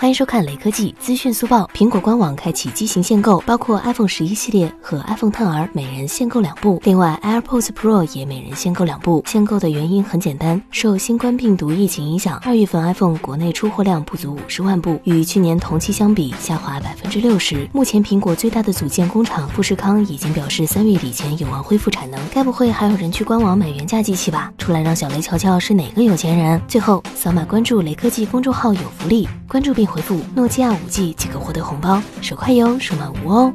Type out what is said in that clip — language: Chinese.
欢迎收看雷科技资讯速报。苹果官网开启机型限购，包括 iPhone 十一系列和 iPhone 10R 每人限购两部，另外 AirPods Pro 也每人限购两部。限购的原因很简单，受新冠病毒疫情影响，二月份 iPhone 国内出货量不足五十万部，与去年同期相比下滑百分之六十。目前苹果最大的组件工厂富士康已经表示三月底前有望恢复产能，该不会还有人去官网买原价机器吧？出来让小雷瞧瞧是哪个有钱人。最后扫码关注雷科技公众号有福利，关注并。回复诺基亚五 G 即可获得红包，手快有，手慢无哦。